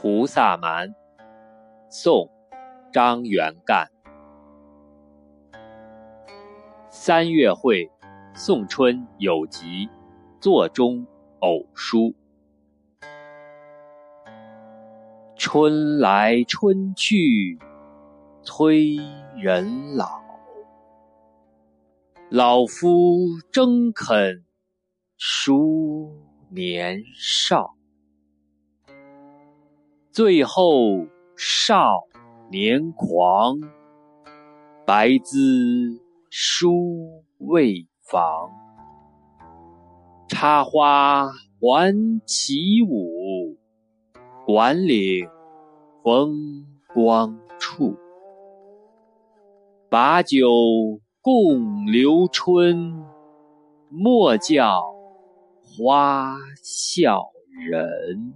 菩萨蛮，宋·张元干。三月会，宋春有集，座中偶书。春来春去催人老，老夫争肯书年少。最后少年狂，白兹书未妨。插花还起舞，管领风光处。把酒共留春，莫叫花笑人。